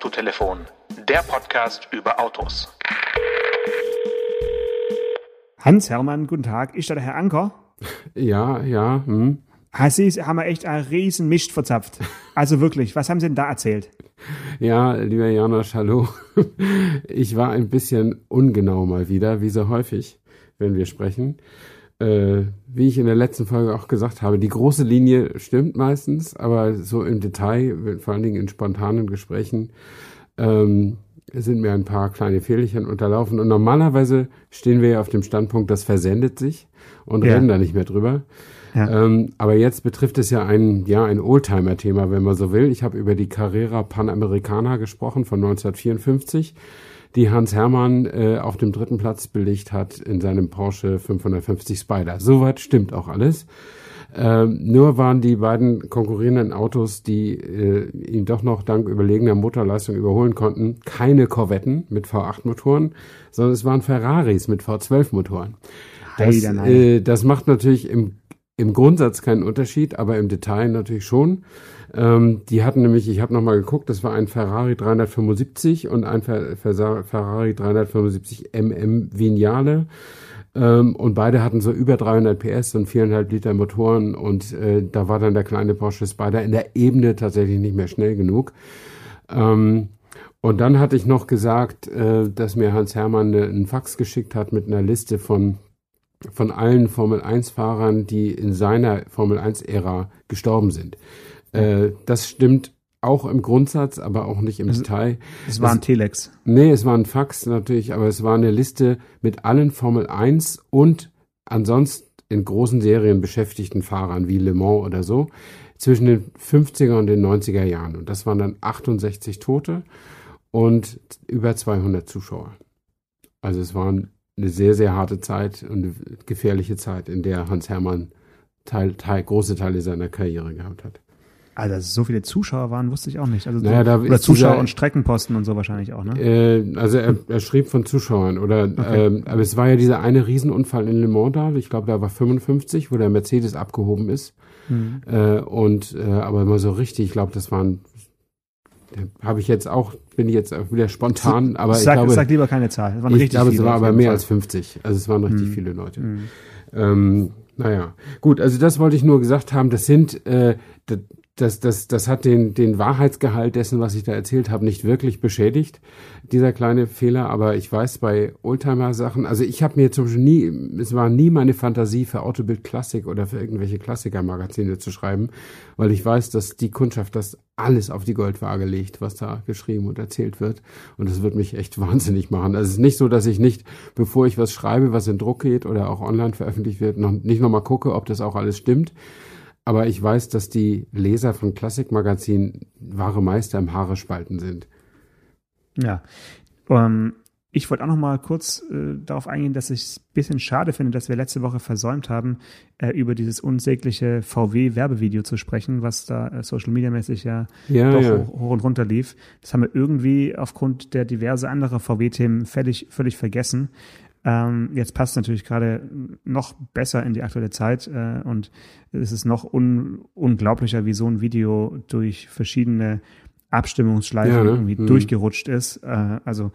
Autotelefon, der Podcast über Autos. Hans Hermann, guten Tag. Ist da der Herr Anker? Ja, ja. Hm. Ah, Sie haben wir echt einen riesen Mist verzapft. Also wirklich, was haben Sie denn da erzählt? Ja, lieber Janosch, hallo. Ich war ein bisschen ungenau mal wieder, wie so häufig, wenn wir sprechen. Äh, wie ich in der letzten Folge auch gesagt habe, die große Linie stimmt meistens, aber so im Detail, vor allen Dingen in spontanen Gesprächen, ähm, sind mir ein paar kleine Fehlerchen unterlaufen. Und normalerweise stehen wir ja auf dem Standpunkt, das versendet sich und Ja. reden da nicht mehr drüber. Ja. Ähm, aber jetzt betrifft es ja ein, ja, ein Oldtimer-Thema, wenn man so will. Ich habe über die Carrera Panamericana gesprochen von 1954, die Hans Hermann äh, auf dem dritten Platz belegt hat in seinem Porsche 550 Spider. Soweit stimmt auch alles. Ähm, nur waren die beiden konkurrierenden Autos, die äh, ihn doch noch dank überlegener Motorleistung überholen konnten, keine Corvetten mit V8-Motoren, sondern es waren Ferraris mit V12-Motoren. Das, äh, das macht natürlich im, im Grundsatz keinen Unterschied, aber im Detail natürlich schon. Ähm, die hatten nämlich, ich habe nochmal geguckt, das war ein Ferrari 375 und ein Fer Fer Ferrari 375 MM Vignale. Ähm, und beide hatten so über 300 PS und viereinhalb Liter Motoren und äh, da war dann der kleine Porsche Spider in der Ebene tatsächlich nicht mehr schnell genug. Ähm, und dann hatte ich noch gesagt, äh, dass mir Hans Hermann eine, einen Fax geschickt hat mit einer Liste von von allen Formel 1 Fahrern, die in seiner Formel 1 Ära gestorben sind. Äh, das stimmt auch im Grundsatz, aber auch nicht im Es- Detail. Das war ein Telex. Nee, es war ein Fax natürlich, aber es war eine Liste mit allen Formel 1 und ansonsten in großen Serien beschäftigten Fahrern wie Le Mans oder so zwischen den 50er und den 90er Jahren. Und das waren dann 68 Tote und über 200 Zuschauer. Also es war eine sehr, sehr harte Zeit und eine gefährliche Zeit, in der Hans Hermann Teil, Teil, große Teile seiner Karriere gehabt hat. Also, dass so viele Zuschauer waren, wusste ich auch nicht. Also, so- Naja, da oder Zuschauer dieser- und Streckenposten und so wahrscheinlich auch, ne? Äh, also er, er schrieb von Zuschauern oder ähm, aber es war ja dieser eine Riesenunfall in Le Mans da, ich glaube, da war 55, wo der Mercedes abgehoben ist. Mhm. Äh, und äh, aber mal so richtig, ich glaube, das waren habe ich jetzt auch, bin ich jetzt wieder spontan, aber ich sag, glaube, sag lieber keine Zahl. Es waren ich glaube, es war aber mehr Fall. als 50. Also es waren richtig Mhm. viele Leute. Mhm. Ähm, naja, gut, also das wollte ich nur gesagt haben. Das sind, äh, das, das, das, hat den, den Wahrheitsgehalt dessen, was ich da erzählt habe, nicht wirklich beschädigt, dieser kleine Fehler. Aber ich weiß bei Oldtimer-Sachen, also ich habe mir zum Beispiel nie, es war nie meine Fantasie für Autobild Klassik oder für irgendwelche Klassiker-Magazine zu schreiben, weil ich weiß, dass die Kundschaft das alles auf die Goldwaage legt, was da geschrieben und erzählt wird. Und das wird mich echt wahnsinnig machen. Also es ist nicht so, dass ich nicht, bevor ich was schreibe, was in Druck geht oder auch online veröffentlicht wird, noch nicht nochmal gucke, ob das auch alles stimmt. Aber ich weiß, dass die Leser von Klassikmagazinen wahre Meister im Haare spalten sind. Ja. Ähm, ich wollte auch noch mal kurz äh, darauf eingehen, dass ich es ein bisschen schade finde, dass wir letzte Woche versäumt haben, äh, über dieses unsägliche VW-Werbevideo zu sprechen, was da äh, Social Media mäßig ja Ja, doch ja. hoch, hoch und runter lief. Das haben wir irgendwie aufgrund der diverse andere VW-Themen völlig, völlig vergessen. Ähm, jetzt passt es natürlich gerade noch besser in die aktuelle Zeit äh, und es ist noch un unglaublicher, wie so ein Video durch verschiedene Abstimmungsschleifen Ja, ne? irgendwie Mhm. durchgerutscht ist. Äh, also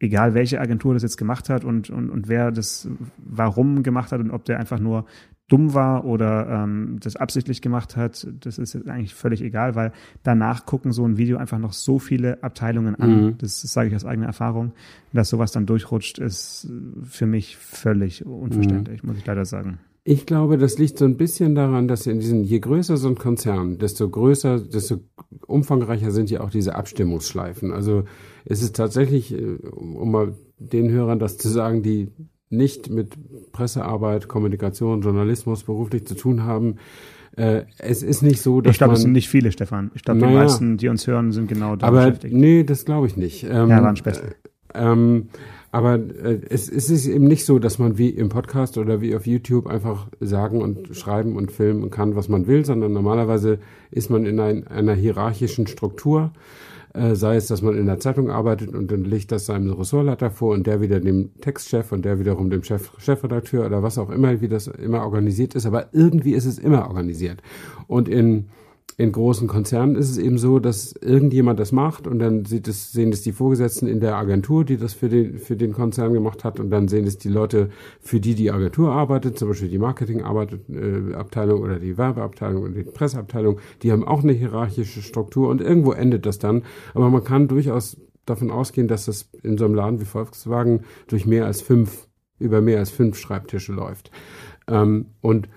egal welche Agentur das jetzt gemacht hat und, und, und wer das warum gemacht hat und ob der einfach nur dumm war oder ähm, das absichtlich gemacht hat, das ist jetzt eigentlich völlig egal, weil danach gucken so ein Video einfach noch so viele Abteilungen an. Mhm. Das, das sage ich aus eigener Erfahrung. Dass sowas dann durchrutscht, ist für mich völlig unverständlich, muss ich leider sagen. Ich glaube, das liegt so ein bisschen daran, dass in diesen, je größer so ein Konzern, desto größer, desto umfangreicher sind ja auch diese Abstimmungsschleifen. Also es ist tatsächlich, äh, um mal den Hörern das zu sagen, die nicht mit Pressearbeit, Kommunikation, Journalismus beruflich zu tun haben, äh, es ist nicht so, dass Ich glaube, es sind nicht viele, Stefan. Ich glaube, die Naja. meisten, die uns hören, sind genau da aber beschäftigt. nee, das glaube ich nicht. Ähm, Ja, war ein Späßle. ähm, aber äh, es, es ist eben nicht so, dass man wie im Podcast oder wie auf YouTube einfach sagen und schreiben und filmen kann, was man will, sondern normalerweise ist man in ein, einer hierarchischen Struktur. Äh, sei es, dass man in der Zeitung arbeitet und dann legt das seinem Ressortleiter vor und der wieder dem Textchef und der wiederum dem Chef, Chefredakteur oder was auch immer, wie das immer organisiert ist. Aber irgendwie ist es immer organisiert. Und in in großen Konzernen ist es eben so, dass irgendjemand das macht und dann es, sehen es die Vorgesetzten in der Agentur, die das für den, für den Konzern gemacht hat und dann sehen es die Leute, für die die Agentur arbeitet, zum Beispiel die Marketingabteilung äh, oder die Werbeabteilung oder die Presseabteilung, die haben auch eine hierarchische Struktur und irgendwo endet das dann. Aber man kann durchaus davon ausgehen, dass das in so einem Laden wie Volkswagen durch mehr als fünf, über mehr als fünf Schreibtische läuft. Ähm, und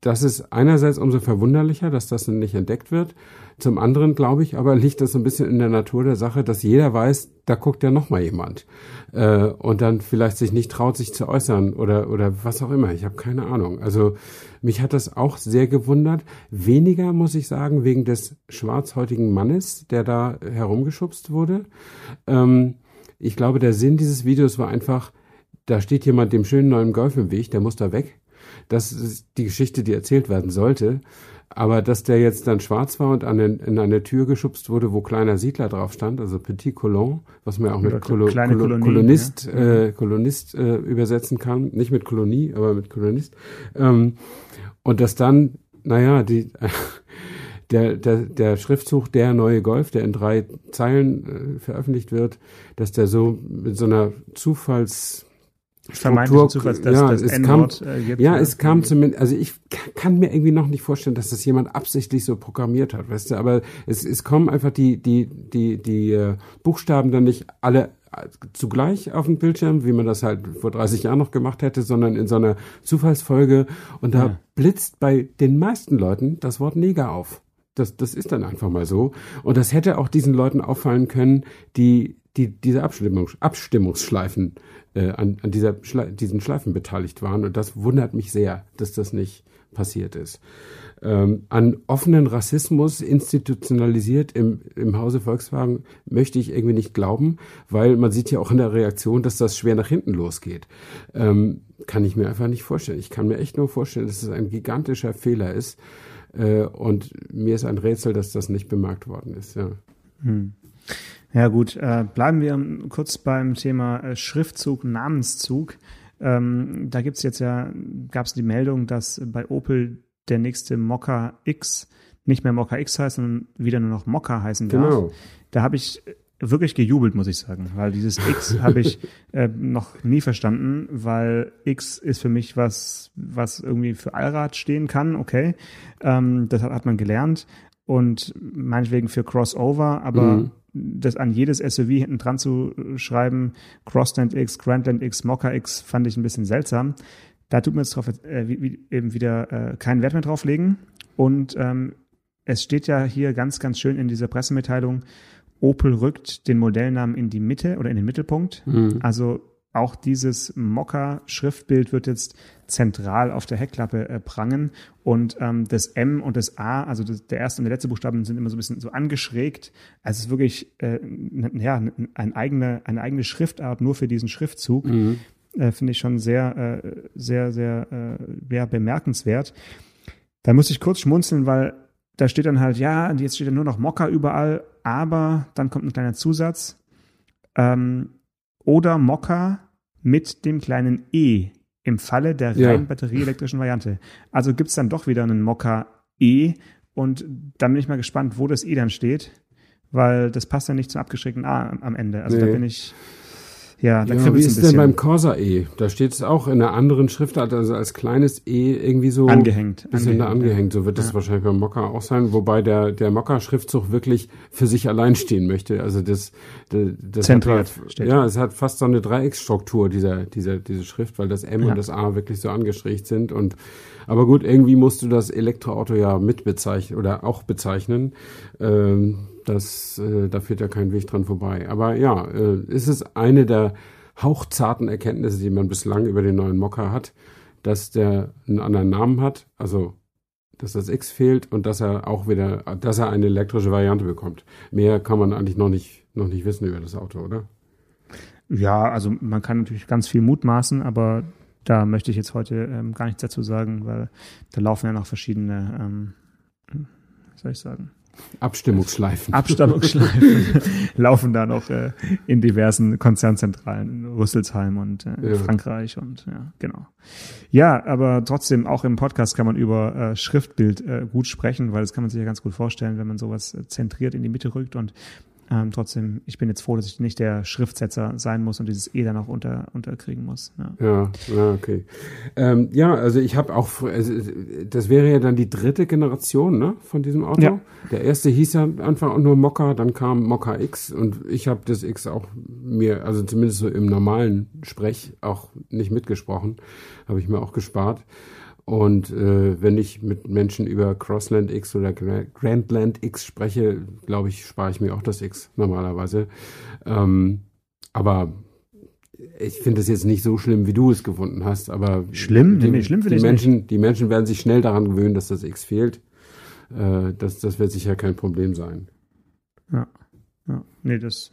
das ist einerseits umso verwunderlicher, dass das nicht entdeckt wird. Zum anderen, glaube ich, aber liegt das so ein bisschen in der Natur der Sache, dass jeder weiß, da guckt ja noch mal jemand. Äh, und dann vielleicht sich nicht traut, sich zu äußern oder, oder was auch immer. Ich habe keine Ahnung. Also mich hat das auch sehr gewundert. Weniger, muss ich sagen, wegen des schwarzhäutigen Mannes, der da herumgeschubst wurde. Ähm, ich glaube, der Sinn dieses Videos war einfach, da steht jemand dem schönen neuen Golf im Weg, der muss da weg. Das ist die Geschichte, die erzählt werden sollte. Aber dass der jetzt dann schwarz war und an den, in eine Tür geschubst wurde, wo kleiner Siedler drauf stand, also Petit Colon, was man ja auch mit Kolo, Kolo, Kolonie, Kolonist, ja. äh, Kolonist äh, übersetzen kann, nicht mit Kolonie, aber mit Kolonist. Ähm, und dass dann, naja, die, der, der, der Schriftzug Der neue Golf, der in drei Zeilen äh, veröffentlicht wird, dass der so mit so einer Zufalls Struktur, Zufalls, dass ja, das es kam, äh, ja, es kam zumindest, also ich kann mir irgendwie noch nicht vorstellen, dass das jemand absichtlich so programmiert hat, weißt du, aber es, es kommen einfach die, die, die, die äh, Buchstaben dann nicht alle äh, zugleich auf dem Bildschirm, wie man das halt vor 30 Jahren noch gemacht hätte, sondern in so einer Zufallsfolge und da ja. blitzt bei den meisten Leuten das Wort Neger auf. Das, das ist dann einfach mal so. Und das hätte auch diesen Leuten auffallen können, die, die diese Abstimmung, Abstimmungsschleifen äh, an, an dieser Schle diesen Schleifen beteiligt waren. Und das wundert mich sehr, dass das nicht passiert ist. Ähm, an offenen Rassismus institutionalisiert im, im Hause Volkswagen möchte ich irgendwie nicht glauben, weil man sieht ja auch in der Reaktion, dass das schwer nach hinten losgeht. Ähm, kann ich mir einfach nicht vorstellen. Ich kann mir echt nur vorstellen, dass es ein gigantischer Fehler ist. Äh, und mir ist ein Rätsel, dass das nicht bemerkt worden ist. Ja. Hm. Ja gut, äh, bleiben wir kurz beim Thema äh, Schriftzug, Namenszug. Ähm, da gibt's jetzt ja, gab es die Meldung, dass bei Opel der nächste Mokka X nicht mehr Mokka X heißt, sondern wieder nur noch Mokka heißen darf. Genau. Da habe ich wirklich gejubelt, muss ich sagen, weil dieses X habe ich äh, noch nie verstanden, weil X ist für mich was, was irgendwie für Allrad stehen kann, okay. Ähm, das hat, hat man gelernt und meinetwegen für Crossover, aber mhm das an jedes SUV hinten dran zu schreiben, Crossland X, Grandland X, Mokka X, fand ich ein bisschen seltsam. Da tut man jetzt drauf, äh, wie, wie, eben wieder äh, keinen Wert mehr drauflegen. Und ähm, es steht ja hier ganz, ganz schön in dieser Pressemitteilung, Opel rückt den Modellnamen in die Mitte oder in den Mittelpunkt. Mhm. Also auch dieses Mokka-Schriftbild wird jetzt zentral auf der Heckklappe äh, prangen und ähm, das M und das A, also das, der erste und der letzte Buchstaben sind immer so ein bisschen so angeschrägt. Also es ist wirklich äh, ja, ein eigene, eine eigene Schriftart nur für diesen Schriftzug. Mhm. Äh, Finde ich schon sehr, äh, sehr, sehr äh, ja, bemerkenswert. Da muss ich kurz schmunzeln, weil da steht dann halt, ja, jetzt steht ja nur noch Mokka überall, aber dann kommt ein kleiner Zusatz. Ähm, oder Mokka mit dem kleinen E im Falle der rein ja. batterieelektrischen Variante. Also gibt es dann doch wieder einen Mokka E und dann bin ich mal gespannt, wo das E dann steht, weil das passt ja nicht zum abgeschrägten A am Ende. Also nee. da bin ich ja, da ja, wie ist denn beim Corsa E? Da steht es auch in einer anderen Schriftart, also als kleines E irgendwie so angehängt. Bisschen angehängt, da angehängt. So wird das ja. wahrscheinlich beim Mokka auch sein, wobei der, der Mokka-Schriftzug wirklich für sich allein stehen möchte. Also das, das, das Zentriert hat, steht. ja, es hat fast so eine Dreiecksstruktur, dieser, dieser, diese Schrift, weil das M ja. und das A wirklich so angeschrägt sind und aber gut, irgendwie musst du das Elektroauto ja mitbezeichnen oder auch bezeichnen. Ähm, das, äh, da führt ja kein Weg dran vorbei. Aber ja, äh, ist es eine der hauchzarten Erkenntnisse, die man bislang über den neuen Mokka hat, dass der einen anderen Namen hat, also dass das X fehlt und dass er auch wieder, dass er eine elektrische Variante bekommt. Mehr kann man eigentlich noch nicht, noch nicht wissen über das Auto, oder? Ja, also man kann natürlich ganz viel mutmaßen, aber da möchte ich jetzt heute ähm, gar nichts dazu sagen, weil da laufen ja noch verschiedene, ähm, wie soll ich sagen, Abstimmungsschleifen. Abstammungsschleifen laufen da noch äh, in diversen Konzernzentralen in Rüsselsheim und äh, Ja. Frankreich und ja, genau. Ja, aber trotzdem, auch im Podcast kann man über äh, Schriftbild äh, gut sprechen, weil das kann man sich ja ganz gut vorstellen, wenn man sowas äh, zentriert in die Mitte rückt und ähm, trotzdem, ich bin jetzt froh, dass ich nicht der Schriftsetzer sein muss und dieses E dann auch unter, unterkriegen muss. Ja. Ja, ja, okay. Ähm, ja, also ich habe auch, also, das wäre ja dann die dritte Generation ne, von diesem Auto. Ja. Der erste hieß ja einfach nur Mokka, dann kam Mokka X und ich habe das X auch mir, also zumindest so im normalen Sprech auch nicht mitgesprochen, habe ich mir auch gespart. Und äh, wenn ich mit Menschen über Crossland X oder Gra- Grandland X spreche, glaube ich, spare ich mir auch das X normalerweise. Ähm, aber ich finde es jetzt nicht so schlimm, wie du es gefunden hast, aber Schlimm? Die, Nee, schlimm die Menschen, die Menschen werden sich schnell daran gewöhnen, dass das X fehlt. Äh, das, das wird sicher kein Problem sein. Ja, ja. Nee, das.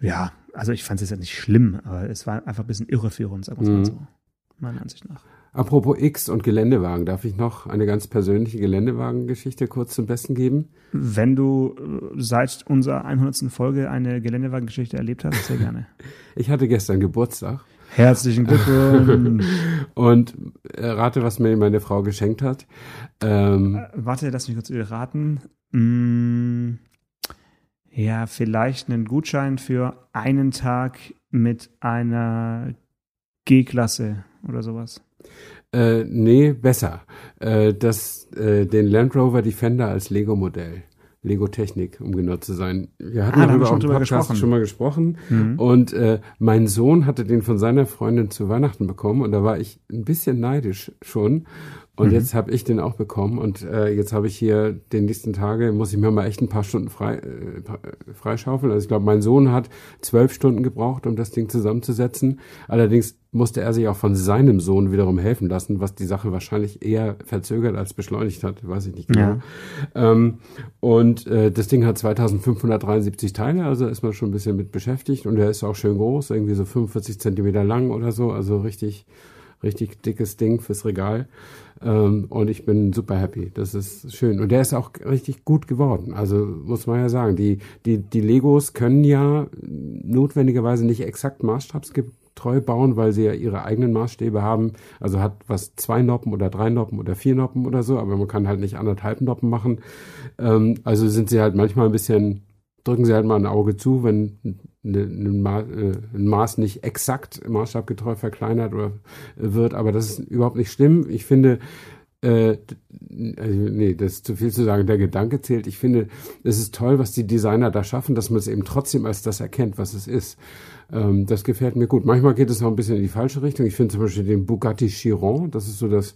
Ja, also ich fand es jetzt nicht schlimm, aber es war einfach ein bisschen irreführend, sagen wir es Mhm. mal so. Meiner Ansicht nach. Apropos X und Geländewagen, darf ich noch eine ganz persönliche Geländewagengeschichte kurz zum Besten geben? Wenn du äh, seit unserer 100. Folge eine Geländewagengeschichte erlebt hast, sehr gerne. Ich hatte gestern Geburtstag Herzlichen Glückwunsch. und äh, rate, was mir meine Frau geschenkt hat. Ähm, Äh, Warte, lass mich kurz raten. Mm, ja, vielleicht einen Gutschein für einen Tag mit einer G-Klasse oder sowas. Äh, nee, besser. Äh, das, äh, den Land Rover Defender als Lego-Modell. Lego-Technik, um genau zu sein. Wir hatten Ah, darüber schon auch im Podcast gesprochen. schon mal gesprochen. Mhm. Und äh, mein Sohn hatte den von seiner Freundin zu Weihnachten bekommen und da war ich ein bisschen neidisch schon. Und Mhm. jetzt habe ich den auch bekommen und äh, jetzt habe ich hier den nächsten Tage, muss ich mir mal echt ein paar Stunden frei, äh, äh, freischaufeln. Also ich glaube, mein Sohn hat zwölf Stunden gebraucht, um das Ding zusammenzusetzen. Allerdings musste er sich auch von seinem Sohn wiederum helfen lassen, was die Sache wahrscheinlich eher verzögert als beschleunigt hat, weiß ich nicht genau. Ja. Ähm, und äh, das Ding hat 2573 Teile, also ist man schon ein bisschen mit beschäftigt und er ist auch schön groß, irgendwie so 45 Zentimeter lang oder so, also richtig, richtig dickes Ding fürs Regal. Ähm, und ich bin super happy. Das ist schön. Und der ist auch richtig gut geworden. Also muss man ja sagen, die, die, die Legos können ja notwendigerweise nicht exakt maßstabsgetreu bauen, weil sie ja ihre eigenen Maßstäbe haben. Also hat was zwei Noppen oder drei Noppen oder vier Noppen oder so, aber man kann halt nicht anderthalb Noppen machen. Ähm, also sind sie halt manchmal ein bisschen, drücken sie halt mal ein Auge zu, wenn eine, eine Ma äh, ein Maß nicht exakt maßstabgetreu verkleinert oder äh, wird, aber das ist überhaupt nicht schlimm. Ich finde, äh, also, nee, das ist zu viel zu sagen, der Gedanke zählt. Ich finde, es ist toll, was die Designer da schaffen, dass man es eben trotzdem als das erkennt, was es ist. Ähm, das gefällt mir gut. Manchmal geht es auch ein bisschen in die falsche Richtung. Ich finde zum Beispiel den Bugatti Chiron, das ist so das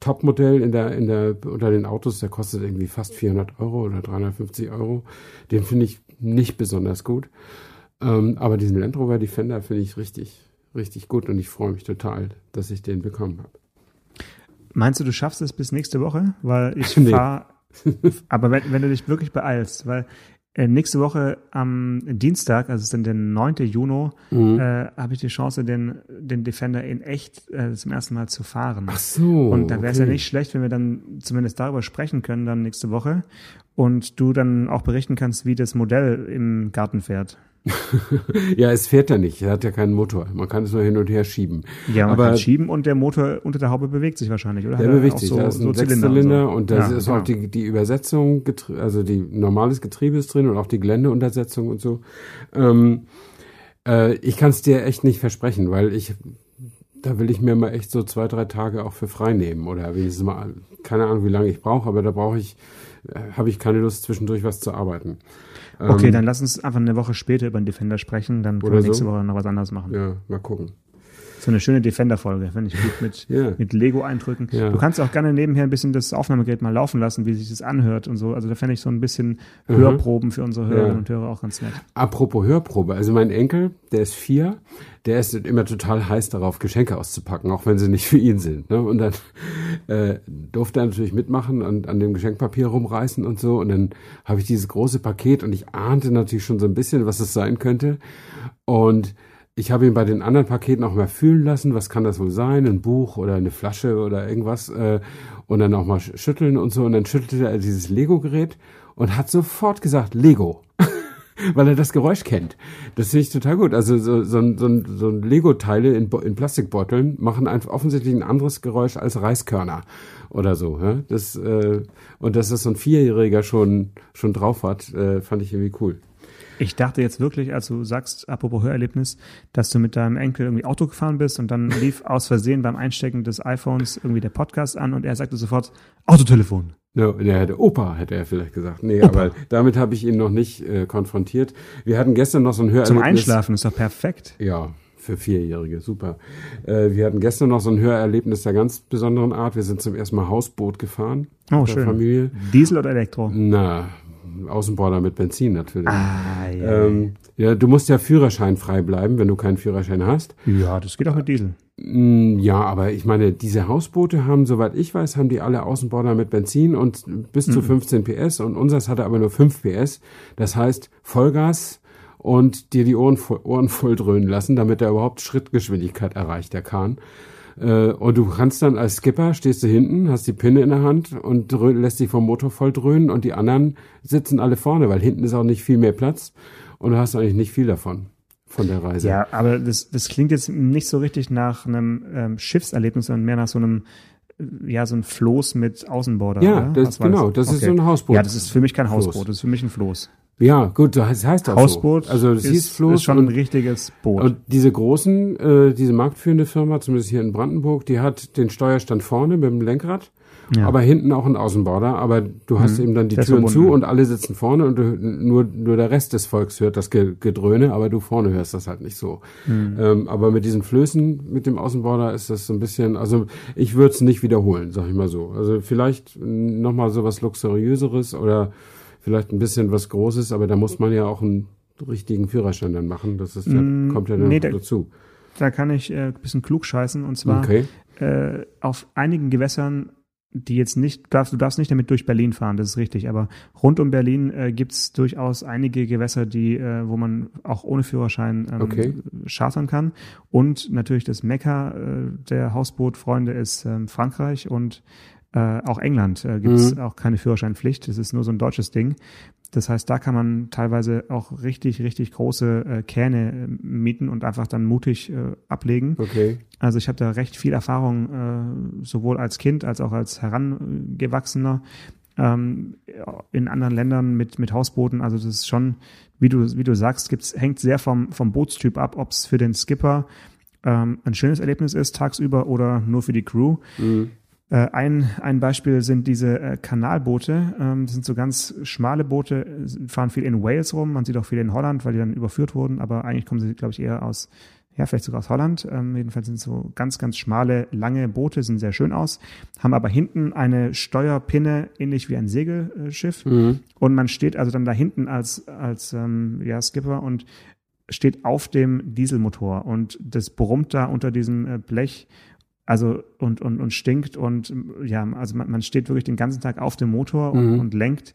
Topmodell in der, in der, unter den Autos, der kostet irgendwie fast 400 Euro oder 350 Euro. Den finde ich nicht besonders gut. Ähm, aber diesen Land Rover Defender finde ich richtig, richtig gut und ich freue mich total, dass ich den bekommen habe. Meinst du, du schaffst es bis nächste Woche? Weil ich Nee. fahre, aber wenn, wenn du dich wirklich beeilst, weil äh, nächste Woche am Dienstag, also es ist dann der 9. Juni, Mhm. äh, habe ich die Chance, den, den Defender in echt äh, zum ersten Mal zu fahren. Ach so. Und da wäre es ja okay. nicht schlecht, wenn wir dann zumindest darüber sprechen können, dann nächste Woche. Und du dann auch berichten kannst, wie das Modell im Garten fährt. Ja, es fährt ja nicht. Er hat ja keinen Motor. Man kann es nur hin und her schieben. Ja, man Aber- kann schieben und der Motor unter der Haube bewegt sich wahrscheinlich, oder? Der er bewegt sich. So, da ist so ein Zylinder Sechszylinder und, so. und da Ja, ist genau. auch die, die Übersetzung, also die normales Getriebe ist drin und auch die Geländeuntersetzung und so. Ähm, äh, ich kann es dir echt nicht versprechen, weil ich, da will ich mir mal echt so zwei, drei Tage auch für frei nehmen oder wenigstens mal, keine Ahnung, wie lange ich brauche, aber da brauche ich, äh, habe ich keine Lust zwischendurch was zu arbeiten. Okay, Ähm, dann lass uns einfach eine Woche später über den Defender sprechen, dann können wir nächste so. Woche noch was anderes machen. Ja, mal gucken. So eine schöne Defender-Folge, finde ich gut mit, Ja. mit Lego-Eindrücken. Ja. Du kannst auch gerne nebenher ein bisschen das Aufnahmegerät mal laufen lassen, wie sich das anhört und so. Also da fände ich so ein bisschen Mhm. Hörproben für unsere Hörerinnen Ja. und Hörer auch ganz nett. Apropos Hörprobe, also mein Enkel, der ist vier, der ist immer total heiß darauf, Geschenke auszupacken, auch wenn sie nicht für ihn sind. Ne? Und dann äh, durfte er natürlich mitmachen und an dem Geschenkpapier rumreißen und so. Und dann habe ich dieses große Paket und ich ahnte natürlich schon so ein bisschen, was es sein könnte. Und ich habe ihn bei den anderen Paketen auch mal fühlen lassen, was kann das wohl sein, ein Buch oder eine Flasche oder irgendwas äh, und dann auch mal schütteln und so und dann schüttelte er dieses Lego-Gerät und hat sofort gesagt Lego. weil er das Geräusch kennt. Das finde ich total gut. Also so, so, so, so Lego-Teile in, in Plastikbeuteln machen einfach offensichtlich ein anderes Geräusch als Reiskörner oder so. Ja? Das, äh, und dass das so ein Vierjähriger schon, schon drauf hat, äh, fand ich irgendwie cool. Ich dachte jetzt wirklich, als du sagst, apropos Hörerlebnis, dass du mit deinem Enkel irgendwie Auto gefahren bist und dann lief aus Versehen beim Einstecken des iPhones irgendwie der Podcast an und er sagte sofort Autotelefon. Ja, der hätte Opa, hätte er vielleicht gesagt. Nee, Opa. aber damit habe ich ihn noch nicht äh, konfrontiert. Wir hatten gestern noch so ein Hörerlebnis. Zum Einschlafen ist doch perfekt. Ja, für Vierjährige, super. Äh, wir hatten gestern noch so ein Hörerlebnis der ganz besonderen Art. Wir sind zum ersten Mal Hausboot gefahren. Oh, schön. Der Familie. Diesel oder Elektro? Na, Außenborder mit Benzin natürlich. Ah, ja. Ähm, ja, du musst ja Führerschein frei bleiben, wenn du keinen Führerschein hast. Ja, das geht auch mit Diesel. Mm, ja, aber ich meine, diese Hausboote haben, soweit ich weiß, haben die alle Außenborder mit Benzin und bis mhm. zu 15 PS und unseres hatte aber nur 5 PS. Das heißt, Vollgas und dir die Ohren, Ohren voll dröhnen lassen, damit er überhaupt Schrittgeschwindigkeit erreicht, der Kahn. Äh, und du kannst dann als Skipper, stehst du hinten, hast die Pinne in der Hand und lässt dich vom Motor voll dröhnen und die anderen sitzen alle vorne, weil hinten ist auch nicht viel mehr Platz und du hast eigentlich nicht viel davon von der Reise. Ja, aber das, das klingt jetzt nicht so richtig nach einem ähm, Schiffserlebnis, sondern mehr nach so einem ja, so ein Floß mit Außenborder. Ja, das, genau, das okay. ist so ein Hausboot. Ja, das ist für mich kein Hausboot, Floß. das ist für mich ein Floß. Ja, gut, das heißt auch Hausboot so. Also das ist, Floß ist schon ein richtiges Boot. Und diese großen, äh, diese marktführende Firma, zumindest hier in Brandenburg, die hat den Steuerstand vorne mit dem Lenkrad, ja. aber hinten auch einen Außenborder. Aber du hast mhm. eben dann die der Türen zu und alle sitzen vorne und du, nur nur der Rest des Volks hört das Gedröhne, aber du vorne hörst das halt nicht so. Mhm. Ähm, aber mit diesen Flößen mit dem Außenborder ist das so ein bisschen, also ich würde es nicht wiederholen, sag ich mal so. Also vielleicht noch mal so was luxuriöseres oder vielleicht ein bisschen was Großes, aber da muss man ja auch einen richtigen Führerschein dann machen. Das ist mm, kommt ja dann nee, dazu. Da kann ich äh, ein bisschen klug scheißen und zwar okay. äh, auf einigen Gewässern die jetzt nicht, darfst, du darfst nicht damit durch Berlin fahren, das ist richtig, aber rund um Berlin äh, gibt es durchaus einige Gewässer, die, äh, wo man auch ohne Führerschein ähm, okay. chartern kann. Und natürlich das Mekka äh, der Hausbootfreunde ist ähm, Frankreich und äh, auch England äh, gibt es mhm. auch keine Führerscheinpflicht. Das ist nur so ein deutsches Ding. Das heißt, da kann man teilweise auch richtig, richtig große äh, Kähne äh, mieten und einfach dann mutig äh, ablegen. Okay. Also ich habe da recht viel Erfahrung, äh, sowohl als Kind als auch als Herangewachsener ähm, in anderen Ländern mit, mit Hausbooten. Also das ist schon, wie du, wie du sagst, gibt's, hängt sehr vom, vom Bootstyp ab, ob es für den Skipper ähm, ein schönes Erlebnis ist tagsüber oder nur für die Crew. Mhm. Äh, ein, ein Beispiel sind diese äh, Kanalboote. Ähm, das sind so ganz schmale Boote, fahren viel in Wales rum. Man sieht auch viel in Holland, weil die dann überführt wurden. Aber eigentlich kommen sie, glaube ich, eher aus, ja, vielleicht sogar aus Holland. Ähm, jedenfalls sind so ganz, ganz schmale, lange Boote, sehen sehr schön aus, haben aber hinten eine Steuerpinne, ähnlich wie ein Segelschiff. Mhm. Und man steht also dann da hinten als, als ähm, ja, Skipper und steht auf dem Dieselmotor und das brummt da unter diesem äh, Blech also und, und, und stinkt und ja, also man, man steht wirklich den ganzen Tag auf dem Motor und, mhm. und lenkt.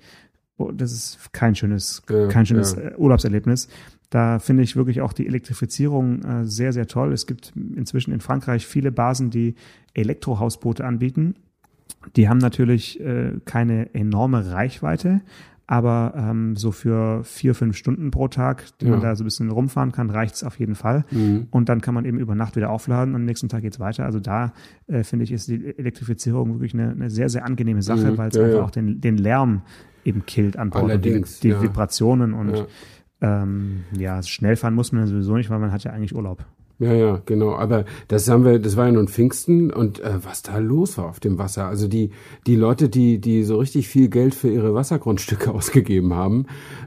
Oh, das ist kein schönes, ja, kein schönes ja. Äh, Urlaubserlebnis. Da finde ich wirklich auch die Elektrifizierung äh, sehr, sehr toll. Es gibt inzwischen in Frankreich viele Basen, die Elektrohausboote anbieten. Die haben natürlich äh, keine enorme Reichweite, aber ähm, so für vier, fünf Stunden pro Tag, die ja. man da so ein bisschen rumfahren kann, reicht's auf jeden Fall. Mhm. Und dann kann man eben über Nacht wieder aufladen und am nächsten Tag geht's weiter. Also da äh, finde ich, ist die Elektrifizierung wirklich eine, eine sehr, sehr angenehme Sache, mhm. weil es ja, einfach ja. auch den, den Lärm eben killt an Bord. Allerdings, die, die Vibrationen und ähm, ja, schnell fahren muss man sowieso nicht, weil man hat ja eigentlich Urlaub. Ja, ja, genau. Aber das haben wir, das war ja nun Pfingsten und äh, was da los war auf dem Wasser. Also die, die Leute, die, die so richtig viel Geld für ihre Wassergrundstücke ausgegeben haben,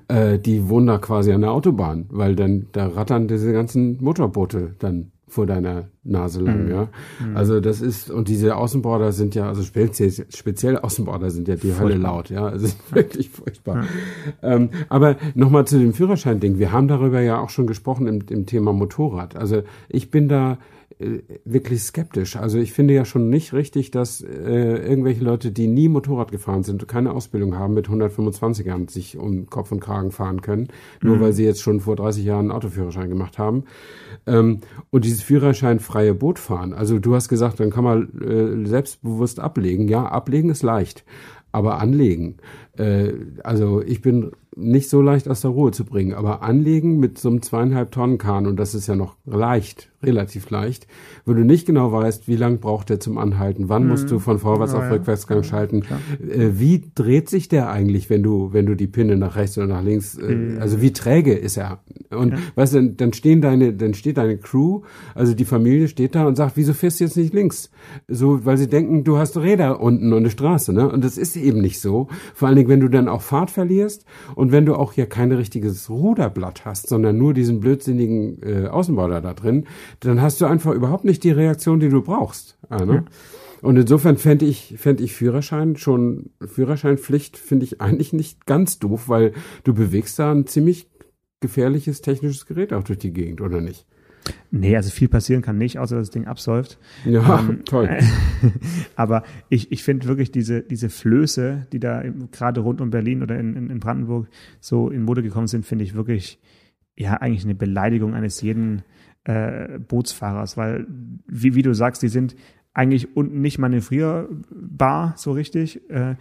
äh, die wohnen da quasi an der Autobahn, weil dann da rattern diese ganzen Motorboote dann vor deiner Nase lang, mhm. ja. Mhm. Also das ist, und diese Außenborder sind ja, also speziell, speziell Außenborder sind ja die furchtbar. Hölle laut, ja. Also wirklich furchtbar. Ja. Ähm, aber nochmal zu dem Führerschein-Ding. Wir haben darüber ja auch schon gesprochen im, im Thema Motorrad. Also ich bin da äh, wirklich skeptisch. Also ich finde ja schon nicht richtig, dass äh, irgendwelche Leute, die nie Motorrad gefahren sind, keine Ausbildung haben, mit 125ern sich um Kopf und Kragen fahren können, nur mhm. weil sie jetzt schon vor 30 Jahren einen Autoführerschein gemacht haben. Ähm, und dieses Führerschein-freie Boot fahren. Also du hast gesagt, dann kann man äh, selbstbewusst ablegen. Ja, ablegen ist leicht aber anlegen. Äh, also ich bin nicht so leicht aus der Ruhe zu bringen, aber anlegen mit so einem zweieinhalb Tonnen Kahn, und das ist ja noch leicht, relativ leicht, wenn du nicht genau weißt, wie lang braucht der zum Anhalten, wann mhm. musst du von Vorwärts ja, auf Rückwärtsgang ja. schalten, äh, wie dreht sich der eigentlich, wenn du, wenn du die Pinne nach rechts oder nach links, äh, mhm. also wie träge ist er? Und ja. weißt du, dann stehen deine, dann steht deine Crew, also die Familie steht da und sagt, wieso fährst du jetzt nicht links? So, weil sie denken, du hast Räder unten und eine Straße, ne? Und das ist eben nicht so. Vor allen Dingen, wenn du dann auch Fahrt verlierst und wenn du auch hier kein richtiges Ruderblatt hast, sondern nur diesen blödsinnigen äh, Außenborder da drin, dann hast du einfach überhaupt nicht die Reaktion, die du brauchst. Ja, ne? Ja. Und insofern fände ich, fände ich Führerschein schon, Führerscheinpflicht finde ich eigentlich nicht ganz doof, weil du bewegst da ein ziemlich gefährliches technisches Gerät auch durch die Gegend, oder nicht? Nee, also viel passieren kann nicht, außer dass das Ding absäuft. Ja, ähm, toll. aber ich, ich finde wirklich diese, diese Flöße, die da gerade rund um Berlin oder in, in, in Brandenburg so in Mode gekommen sind, finde ich wirklich, ja, eigentlich eine Beleidigung eines jeden äh, Bootsfahrers, weil, wie, wie du sagst, die sind eigentlich unten nicht manövrierbar so richtig. Äh,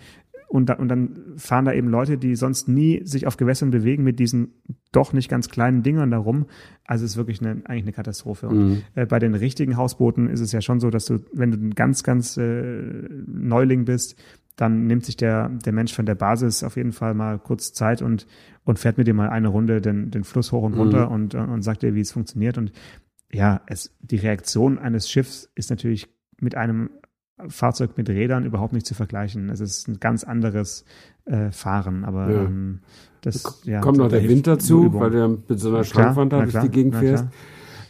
und, da, und dann fahren da eben Leute, die sonst nie sich auf Gewässern bewegen, mit diesen doch nicht ganz kleinen Dingern da rum. Also es ist wirklich eine, eigentlich eine Katastrophe. Und mhm. äh, bei den richtigen Hausbooten ist es ja schon so, dass du, wenn du ein ganz, ganz äh, Neuling bist, dann nimmt sich der, der Mensch von der Basis auf jeden Fall mal kurz Zeit und, und fährt mit dir mal eine Runde den, den Fluss hoch und runter mhm. und, und sagt dir, wie es funktioniert. Und ja, es, die Reaktion eines Schiffs ist natürlich mit einem Fahrzeug mit Rädern überhaupt nicht zu vergleichen. Es ist ein ganz anderes äh, Fahren, aber ja. ähm, das ja, kommt noch der Wind dazu, weil du mit so einer Schrankwand da durch die Gegend fährst.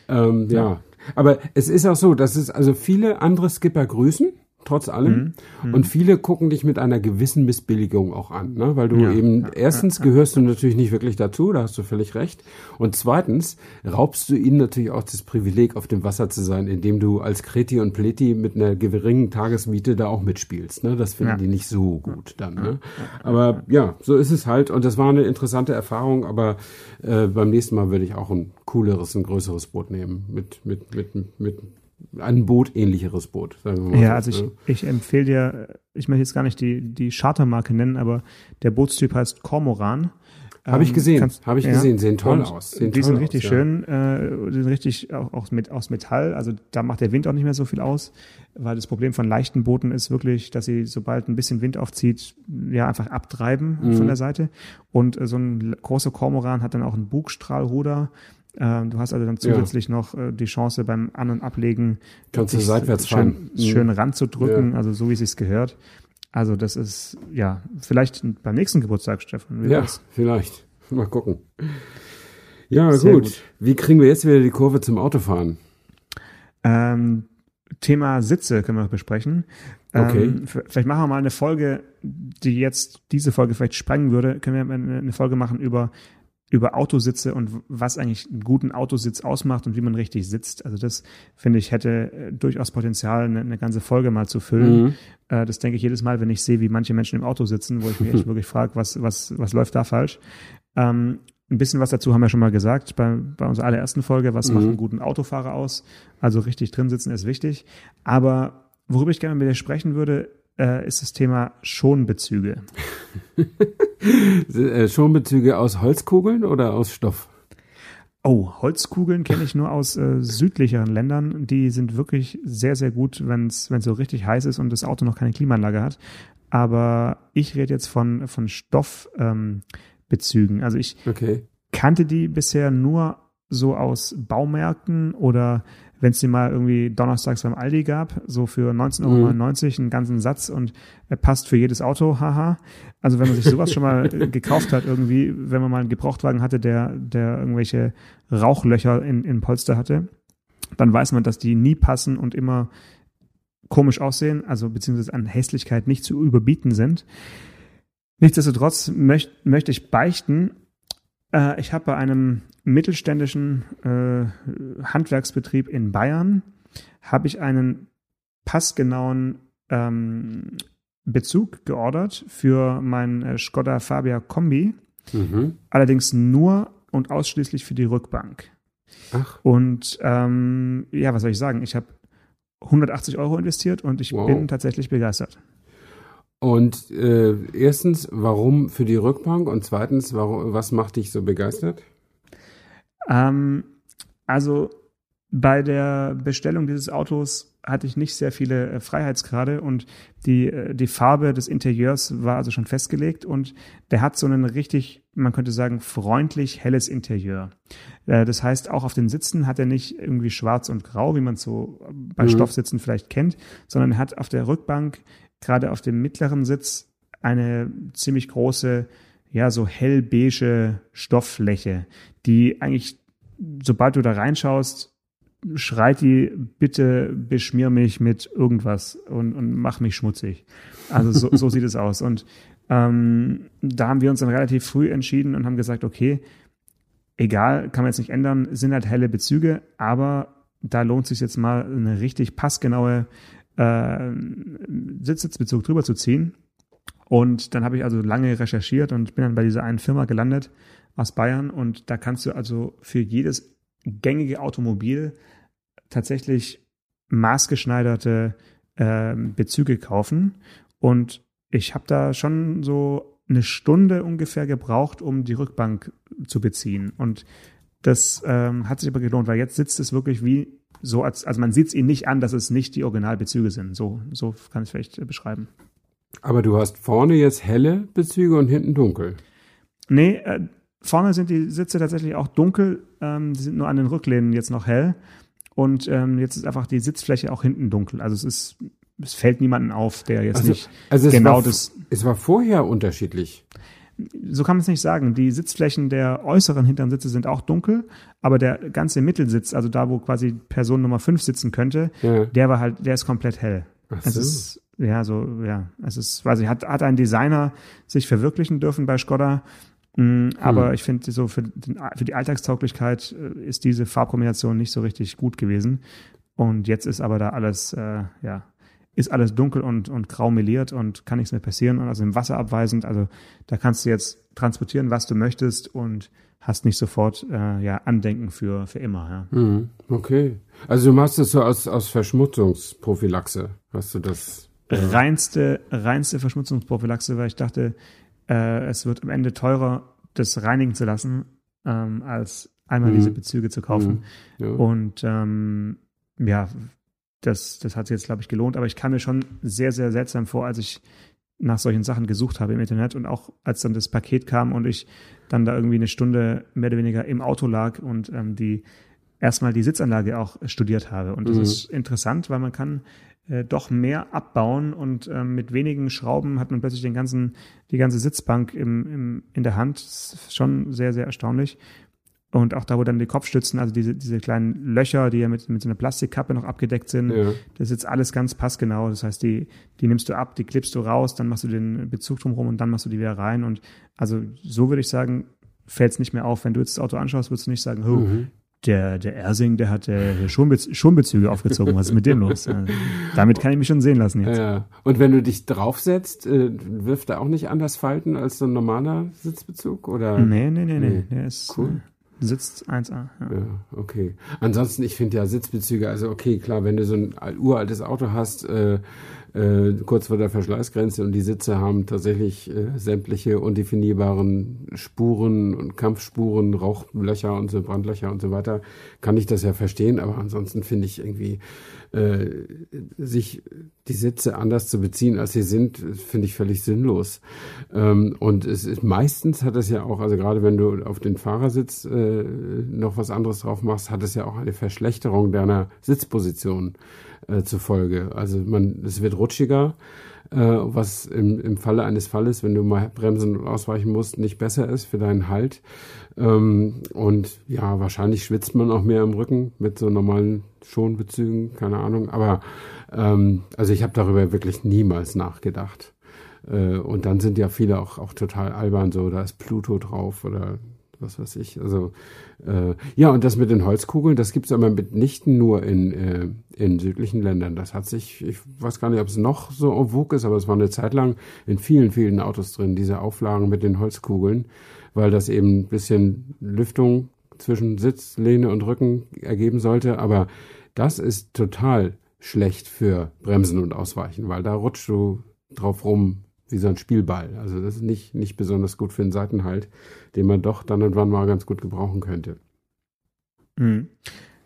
Ähm, ja. ja. aber es ist auch so, dass es also viele andere Skipper grüßen trotz allem. Mhm. mhm. Und viele gucken dich mit einer gewissen Missbilligung auch an, ne? weil du ja, eben, ja, erstens ja, gehörst du natürlich nicht wirklich dazu, da hast du völlig recht. Und zweitens raubst du ihnen natürlich auch das Privileg, auf dem Wasser zu sein, indem du als Kreti und Pleti mit einer geringen Tagesmiete da auch mitspielst. Ne? Das finden die nicht so gut dann. Ne? Aber ja, so ist es halt. Und das war eine interessante Erfahrung, aber äh, beim nächsten Mal würde ich auch ein cooleres, ein größeres Boot nehmen mit, mit, mit, mit ein Boot ähnlicheres Boot. Sagen wir mal ja, so, also ich, ne? ich empfehle dir, ich möchte jetzt gar nicht die, die Chartermarke nennen, aber der Bootstyp heißt Cormoran. Habe ich ähm, gesehen, habe ich ja, gesehen, sehen toll aus. Sehen die sind richtig aus, schön, ja. äh, sind richtig auch, auch mit, aus Metall, also da macht der Wind auch nicht mehr so viel aus, weil das Problem von leichten Booten ist wirklich, dass sie, sobald ein bisschen Wind aufzieht, ja einfach abtreiben mhm. von der Seite. Und äh, so ein großer Kormoran hat dann auch ein Bugstrahlruder, du hast also dann zusätzlich ja. noch äh, die Chance beim An- und Ablegen Kannst du seitwärts schön, fahren. schön mhm. ranzudrücken, ja. also so wie es sich gehört. Also das ist, ja, vielleicht beim nächsten Geburtstag, Stefan. Ja, das? vielleicht. Mal gucken. Ja, gut. gut. Wie kriegen wir jetzt wieder die Kurve zum Autofahren? Ähm, Thema Sitze können wir besprechen. Okay. Ähm, vielleicht machen wir mal eine Folge, die jetzt diese Folge vielleicht sprengen würde. Können wir eine Folge machen über über Autositze und was eigentlich einen guten Autositz ausmacht und wie man richtig sitzt. Also das, finde ich, hätte äh, durchaus Potenzial, eine, eine, ganze Folge mal zu füllen. Mhm. Äh, das denke ich jedes Mal, wenn ich sehe, wie manche Menschen im Auto sitzen, wo ich mich echt wirklich frage, was, was, was läuft da falsch. Ähm, ein bisschen was dazu haben wir schon mal gesagt bei, bei unserer allerersten Folge. Was mhm. macht einen guten Autofahrer aus? Also richtig drin sitzen ist wichtig. Aber worüber ich gerne mit dir sprechen würde, äh, ist das Thema Schonbezüge. Äh, Schonbezüge aus Holzkugeln oder aus Stoff? Oh, Holzkugeln kenne ich nur aus äh, südlicheren Ländern. Die sind wirklich sehr, sehr gut, wenn es so richtig heiß ist und das Auto noch keine Klimaanlage hat. Aber ich rede jetzt von, von Stoffbezügen. Ähm, also ich okay. kannte die bisher nur so aus Baumärkten oder wenn es die mal irgendwie donnerstags beim Aldi gab, so für 19,99 Euro mhm. einen ganzen Satz und er passt für jedes Auto, haha. Also wenn man sich sowas schon mal gekauft hat, irgendwie, wenn man mal einen Gebrauchtwagen hatte, der, der irgendwelche Rauchlöcher in, in Polster hatte, dann weiß man, dass die nie passen und immer komisch aussehen, also beziehungsweise an Hässlichkeit nicht zu überbieten sind. Nichtsdestotrotz möcht, möchte ich beichten, äh, ich habe bei einem mittelständischen äh, Handwerksbetrieb in Bayern habe ich einen passgenauen ähm, Bezug geordert für mein äh, Skoda Fabia Kombi. Mhm. Allerdings nur und ausschließlich für die Rückbank. Ach, Und ähm, ja, was soll ich sagen? Ich habe 180 Euro investiert und ich Wow. bin tatsächlich begeistert. Und äh, erstens, warum für die Rückbank? Und zweitens, warum, was macht dich so begeistert? Ähm, also bei der Bestellung dieses Autos hatte ich nicht sehr viele äh, Freiheitsgrade und die, äh, die Farbe des Interieurs war also schon festgelegt und der hat so einen richtig, man könnte sagen, freundlich helles Interieur. Äh, das heißt, auch auf den Sitzen hat er nicht irgendwie schwarz und grau, wie man es so bei Mhm. Stoffsitzen vielleicht kennt, sondern er hat auf der Rückbank, gerade auf dem mittleren Sitz, eine ziemlich große, ja, so hellbeige Stofffläche, die eigentlich, sobald du da reinschaust, schreit die, bitte beschmier mich mit irgendwas und, und mach mich schmutzig. Also so, so sieht es aus. Und ähm, da haben wir uns dann relativ früh entschieden und haben gesagt, okay, egal, kann man jetzt nicht ändern, sind halt helle Bezüge, aber da lohnt sich jetzt mal eine richtig passgenaue äh, Sitzsitzbezug drüber zu ziehen. Und dann habe ich also lange recherchiert und bin dann bei dieser einen Firma gelandet aus Bayern und da kannst du also für jedes gängige Automobil tatsächlich maßgeschneiderte ähm, Bezüge kaufen. Und ich habe da schon so eine Stunde ungefähr gebraucht, um die Rückbank zu beziehen. Und das ähm, hat sich aber gelohnt, weil jetzt sitzt es wirklich wie so, als, also man sieht es ihnen nicht an, dass es nicht die Originalbezüge sind. So, so kann ich es vielleicht äh, beschreiben. Aber du hast vorne jetzt helle Bezüge und hinten dunkel. Nee, äh, vorne sind die Sitze tatsächlich auch dunkel, ähm, die sind nur an den Rücklehnen jetzt noch hell. Und ähm, jetzt ist einfach die Sitzfläche auch hinten dunkel. Also es ist, es fällt niemanden auf, der jetzt Also, nicht also es genau war, das. Es war vorher unterschiedlich. So kann man es nicht sagen. Die Sitzflächen der äußeren hinteren Sitze sind auch dunkel, aber der ganze Mittelsitz, also da, wo quasi Person Nummer 5 sitzen könnte, Ja. der war halt, der ist komplett hell. Ach Es so. ist, ja, so, ja, es ist, weiß ich, hat, hat ein Designer sich verwirklichen dürfen bei Skoda. Mm, Aber Hm. ich finde, so für, den, für die Alltagstauglichkeit äh, ist diese Farbkombination nicht so richtig gut gewesen. Und jetzt ist aber da alles, äh, ja, ist alles dunkel und, und grau meliert und kann nichts mehr passieren und also im Wasser abweisend. Also da kannst du jetzt transportieren, was du möchtest und hast nicht sofort äh, ja, Andenken für, für immer. Ja. Mhm. Okay. Also du machst das so aus, aus Verschmutzungsprophylaxe. Hast du das? reinste, reinste Verschmutzungsprophylaxe, weil ich dachte, äh, es wird am Ende teurer, das reinigen zu lassen, ähm, als einmal Mhm. diese Bezüge zu kaufen. Ja. Und ähm, ja, das, das hat sich jetzt, glaube ich, gelohnt. Aber ich kam mir schon sehr, sehr seltsam vor, als ich nach solchen Sachen gesucht habe im Internet und auch als dann das Paket kam und ich dann da irgendwie eine Stunde mehr oder weniger im Auto lag und ähm, die erstmal die Sitzanlage auch studiert habe. Und das Mhm. ist interessant, weil man kann äh, doch mehr abbauen und ähm, mit wenigen Schrauben hat man plötzlich den ganzen, die ganze Sitzbank im, im, in der Hand. Das ist schon sehr, sehr erstaunlich. Und auch da, wo dann die Kopfstützen, also diese, diese kleinen Löcher, die ja mit, mit so einer Plastikkappe noch abgedeckt sind, Ja. das ist jetzt alles ganz passgenau. Das heißt, die, die nimmst du ab, die klippst du raus, dann machst du den Bezug drumherum und dann machst du die wieder rein. Und also so würde ich sagen, fällt es nicht mehr auf. Wenn du jetzt das Auto anschaust, würdest du nicht sagen, oh, Mhm. Der, der Ersing, der hat äh, Schonbez Schonbezüge aufgezogen. Was ist mit dem los? Äh, damit kann ich mich schon sehen lassen jetzt. Ja. Und wenn du dich draufsetzt, äh, wirft er auch nicht anders Falten als so ein normaler Sitzbezug? Oder? Nee, nee, nee, nee. Nee. Der ist, Cool. äh, sitzt 1A. Ja. Ja, okay. Ansonsten, ich finde ja Sitzbezüge, also okay, klar, wenn du so ein al- uraltes Auto hast, äh, äh, kurz vor der Verschleißgrenze und die Sitze haben tatsächlich äh, sämtliche undefinierbaren Spuren und Kampfspuren, Rauchlöcher und so Brandlöcher und so weiter, kann ich das ja verstehen, aber ansonsten finde ich irgendwie, äh, sich die Sitze anders zu beziehen, als sie sind, finde ich völlig sinnlos. Ähm, und es ist meistens hat es ja auch, also gerade wenn du auf den Fahrersitz äh, noch was anderes drauf machst, hat es ja auch eine Verschlechterung deiner Sitzposition äh, zur Folge. Also man, es wird rutschiger, äh, was im, im Falle eines Falles, wenn du mal bremsen und ausweichen musst, nicht besser ist für deinen Halt. Ähm, und ja, wahrscheinlich schwitzt man auch mehr im Rücken mit so normalen Schonbezügen, keine Ahnung. Aber ähm, also ich habe darüber wirklich niemals nachgedacht. Äh, und dann sind ja viele auch, auch total albern, so da ist Pluto drauf oder was weiß ich. Also äh, ja, und das mit den Holzkugeln, das gibt's aber mitnichten nur in, äh, in südlichen Ländern. Das hat sich, ich weiß gar nicht, ob es noch so en vogue ist, aber es war eine Zeit lang in vielen, vielen Autos drin, diese Auflagen mit den Holzkugeln, weil das eben ein bisschen Lüftung zwischen Sitz, Lehne und Rücken ergeben sollte. Aber das ist total schlecht für Bremsen und Ausweichen, weil da rutscht du drauf rum wie so ein Spielball. Also das ist nicht, nicht besonders gut für den Seitenhalt, den man doch dann und wann mal ganz gut gebrauchen könnte. Mhm.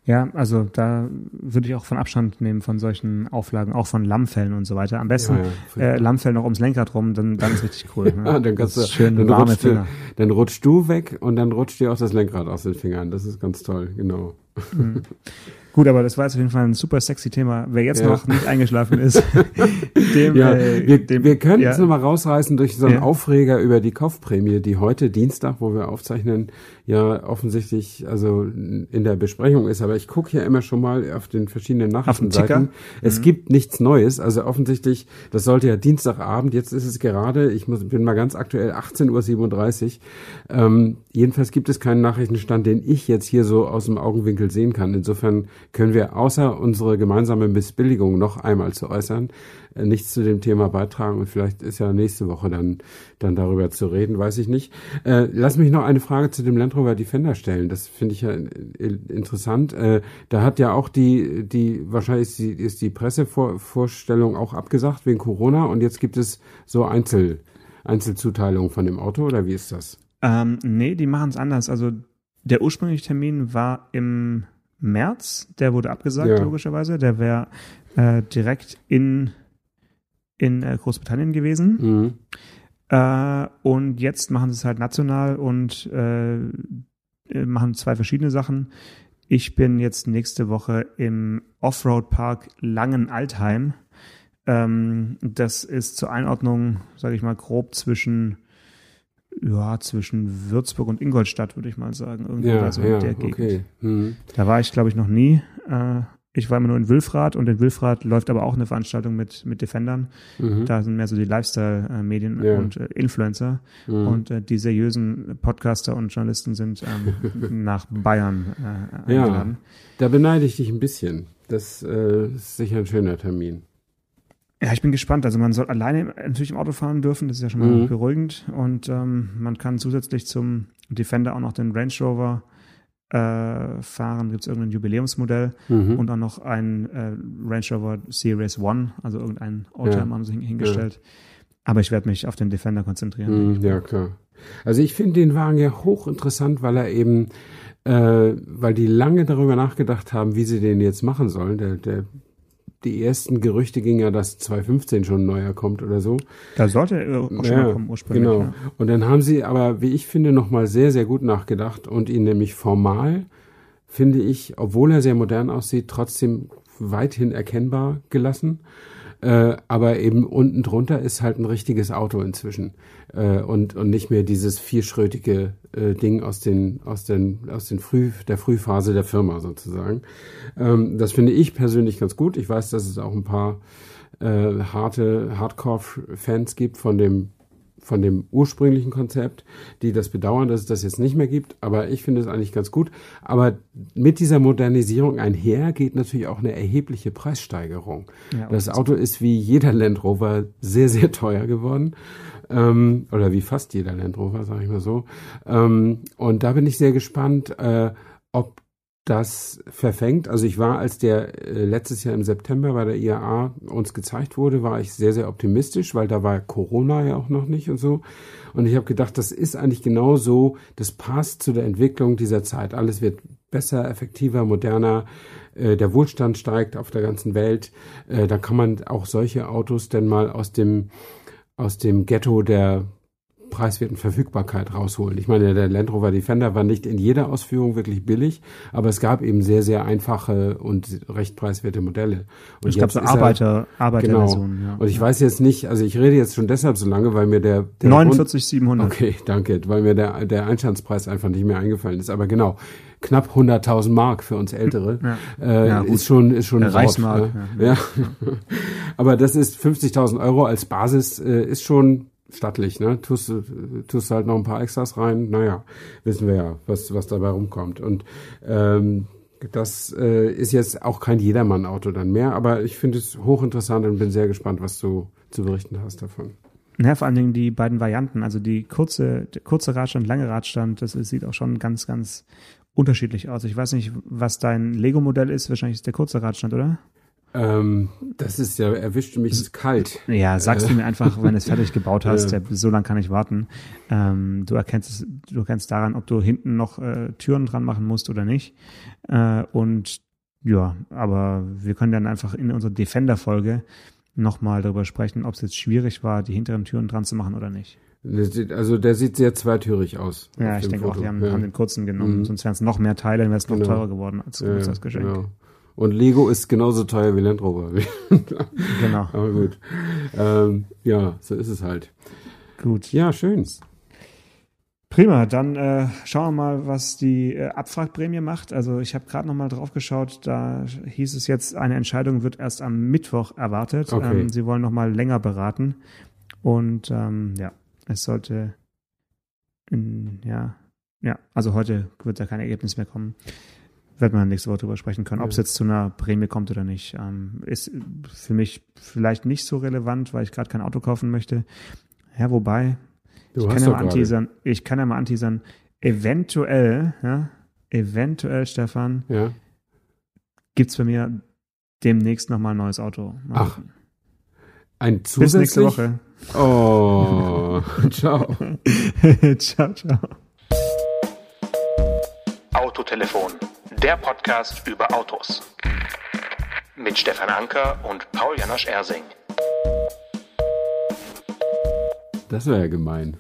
Ja, also da würde ich auch von Abstand nehmen von solchen Auflagen, auch von Lammfällen und so weiter. Am besten ja, ja, äh, Lammfell noch ums Lenkrad rum, dann, dann ist richtig cool. Ne? ja, dann kannst du schön dann warme Finger. Du, dann rutschst du weg und dann rutscht dir auch das Lenkrad aus den Fingern. Das ist ganz toll, genau. Mhm. Gut, aber das war jetzt auf jeden Fall ein super sexy Thema. Wer jetzt ja. noch nicht eingeschlafen ist, dem, ja, äh, wir, dem, wir können ja. es nochmal rausreißen durch so einen ja. Aufreger über die Kaufprämie, die heute Dienstag, wo wir aufzeichnen, ja offensichtlich also in der Besprechung ist. Aber ich gucke ja immer schon mal auf den verschiedenen Nachrichtenseiten. Es mhm. gibt nichts Neues. Also offensichtlich, das sollte ja Dienstagabend, jetzt ist es gerade, ich muss, bin mal ganz aktuell, 18.37 Uhr. Ähm, jedenfalls gibt es keinen Nachrichtenstand, den ich jetzt hier so aus dem Augenwinkel sehen kann. Insofern können wir außer unsere gemeinsame Missbilligung noch einmal zu äußern, äh, nichts zu dem Thema beitragen und vielleicht ist ja nächste Woche dann, dann darüber zu reden, weiß ich nicht. Äh, lass mich noch eine Frage zu dem Land Rover Defender stellen. Das finde ich ja interessant. Äh, da hat ja auch die, die, wahrscheinlich ist die, ist die Pressevorstellung auch abgesagt wegen Corona und jetzt gibt es so Einzel, Einzelzuteilungen von dem Auto oder wie ist das? Ähm, nee, die machen es anders. Also der ursprüngliche Termin war im März, der wurde abgesagt, ja. logischerweise. Der wäre äh, direkt in, in äh, Großbritannien gewesen. Mhm. Äh, und jetzt machen sie es halt national und äh, äh, machen zwei verschiedene Sachen. Ich bin jetzt nächste Woche im Offroad-Park Langen-Altheim. Ähm, das ist zur Einordnung, sage ich mal, grob zwischen ja, zwischen Würzburg und Ingolstadt, würde ich mal sagen. Irgendwie ja, so ja, der Gegend. Okay. Mhm. Da war ich, glaube ich, noch nie. Äh, ich war immer nur in Wilfrath und in Wilfrath läuft aber auch eine Veranstaltung mit, mit Defendern. Mhm. Da sind mehr so die Lifestyle-Medien ja. und äh, Influencer. Mhm. Und äh, die seriösen Podcaster und Journalisten sind ähm, nach Bayern äh, eingeladen. Ja, da beneide ich dich ein bisschen. Das äh, ist sicher ein schöner Termin. Ja, ich bin gespannt. Also man soll alleine natürlich im Auto fahren dürfen, das ist ja schon mal mhm. beruhigend. Und ähm, man kann zusätzlich zum Defender auch noch den Range Rover äh, fahren. Gibt es irgendein Jubiläumsmodell mhm. und auch noch ein äh, Range Rover Series One, also irgendein Oldtimer ja. haben sie hingestellt. Ja. Aber ich werde mich auf den Defender konzentrieren. Mhm, ja, klar. Also ich finde den Wagen ja hochinteressant, weil er eben, äh, weil die lange darüber nachgedacht haben, wie sie den jetzt machen sollen. Der, der die ersten Gerüchte gingen ja, dass 2015 schon ein neuer kommt oder so. Da sollte er auch schon ja, mal kommen ursprünglich. Genau. Ja. Und dann haben sie aber, wie ich finde, nochmal sehr, sehr gut nachgedacht und ihn nämlich formal, finde ich, obwohl er sehr modern aussieht, trotzdem weithin erkennbar gelassen. Äh, aber eben unten drunter ist halt ein richtiges Auto inzwischen äh, und und nicht mehr dieses vierschrötige äh, Ding aus den aus den aus den Früh der Frühphase der Firma sozusagen. Ähm, das finde ich persönlich ganz gut. Ich weiß, dass es auch ein paar äh, harte Hardcore-Fans gibt von dem von dem ursprünglichen Konzept, die das bedauern, dass es das jetzt nicht mehr gibt. Aber ich finde es eigentlich ganz gut. Aber mit dieser Modernisierung einher geht natürlich auch eine erhebliche Preissteigerung. Ja, das Auto ist wie jeder Land Rover sehr, sehr teuer geworden. Ähm, oder wie fast jeder Land Rover, sage ich mal so. Ähm, und da bin ich sehr gespannt, äh, ob das verfängt. Also ich war, als der äh, letztes Jahr im September bei der IAA uns gezeigt wurde, war ich sehr, sehr optimistisch, weil da war Corona ja auch noch nicht und so. Und ich habe gedacht, das ist eigentlich genau so, das passt zu der Entwicklung dieser Zeit. Alles wird besser, effektiver, moderner. Äh, der Wohlstand steigt auf der ganzen Welt. Äh, da kann man auch solche Autos denn mal aus dem aus dem Ghetto der preiswerten Verfügbarkeit rausholen. Ich meine, der Land Rover Defender war nicht in jeder Ausführung wirklich billig, aber es gab eben sehr, sehr einfache und recht preiswerte Modelle. Und ich glaube, so Arbeiter, Arbeiterversionen. Genau. Ja. Und ich weiß jetzt nicht, also ich rede jetzt schon deshalb so lange, weil mir der, der 49,700. Okay, danke, weil mir der, der Einstandspreis einfach nicht mehr eingefallen ist. Aber genau, knapp 100.000 Mark für uns Ältere ja. Äh, ja, ist schon ist schon Reichsmark. Wort, ja. ja. Aber das ist 50.000 Euro als Basis äh, ist schon stattlich, ne? Tust, tust halt noch ein paar Extras rein, naja, wissen wir ja, was, was dabei rumkommt. Und ähm, das äh, ist jetzt auch kein Jedermann-Auto dann mehr, aber ich finde es hochinteressant und bin sehr gespannt, was du zu berichten hast davon. Ja, vor allen Dingen die beiden Varianten, also die kurze, kurze Radstand, lange Radstand, das sieht auch schon ganz, ganz unterschiedlich aus. Ich weiß nicht, was dein Lego-Modell ist, wahrscheinlich ist der kurze Radstand, oder? Ähm, das ist ja, erwischt mich ist kalt. Ja, sagst äh. du mir einfach, wenn du es fertig gebaut hast, ja. so lange kann ich warten. Ähm, du erkennst es, du erkennst daran, ob du hinten noch äh, Türen dran machen musst oder nicht. Äh, und ja, aber wir können dann einfach in unserer Defender-Folge nochmal darüber sprechen, ob es jetzt schwierig war, die hinteren Türen dran zu machen oder nicht. Also der sieht sehr zweitürig aus. Ja, ich denke Foto. auch, die haben, ja. haben, den kurzen genommen, mhm. sonst wären es noch mehr Teile, dann wäre es noch genau. teurer geworden als ja, das Geschenk. Genau. Und Lego ist genauso teuer wie Land Rover. genau. Aber gut. Ähm, ja, so ist es halt. Gut. Ja, schön. Prima, dann äh, schauen wir mal, was die äh, Abfragprämie macht. Also ich habe gerade noch mal drauf geschaut, da hieß es jetzt, eine Entscheidung wird erst am Mittwoch erwartet. Okay. Ähm, sie wollen noch mal länger beraten. Und ähm, ja, es sollte in, ja, ja, also heute wird da kein Ergebnis mehr kommen wird man nächste Woche drüber sprechen können. Ob es jetzt zu einer Prämie kommt oder nicht, ähm, ist für mich vielleicht nicht so relevant, weil ich gerade kein Auto kaufen möchte. Ja, wobei, ich kann ja, mal anteasern, ich kann ja mal anteasern, eventuell, ja, eventuell, Stefan, ja. gibt es bei mir demnächst nochmal ein neues Auto. Mal Ach. Ein zusätzlich? Bis nächste Woche. Oh, ciao. ciao, ciao. Autotelefon der Podcast über Autos. Mit Stefan Anker und Paul Janosch Ersing. Das wäre ja gemein.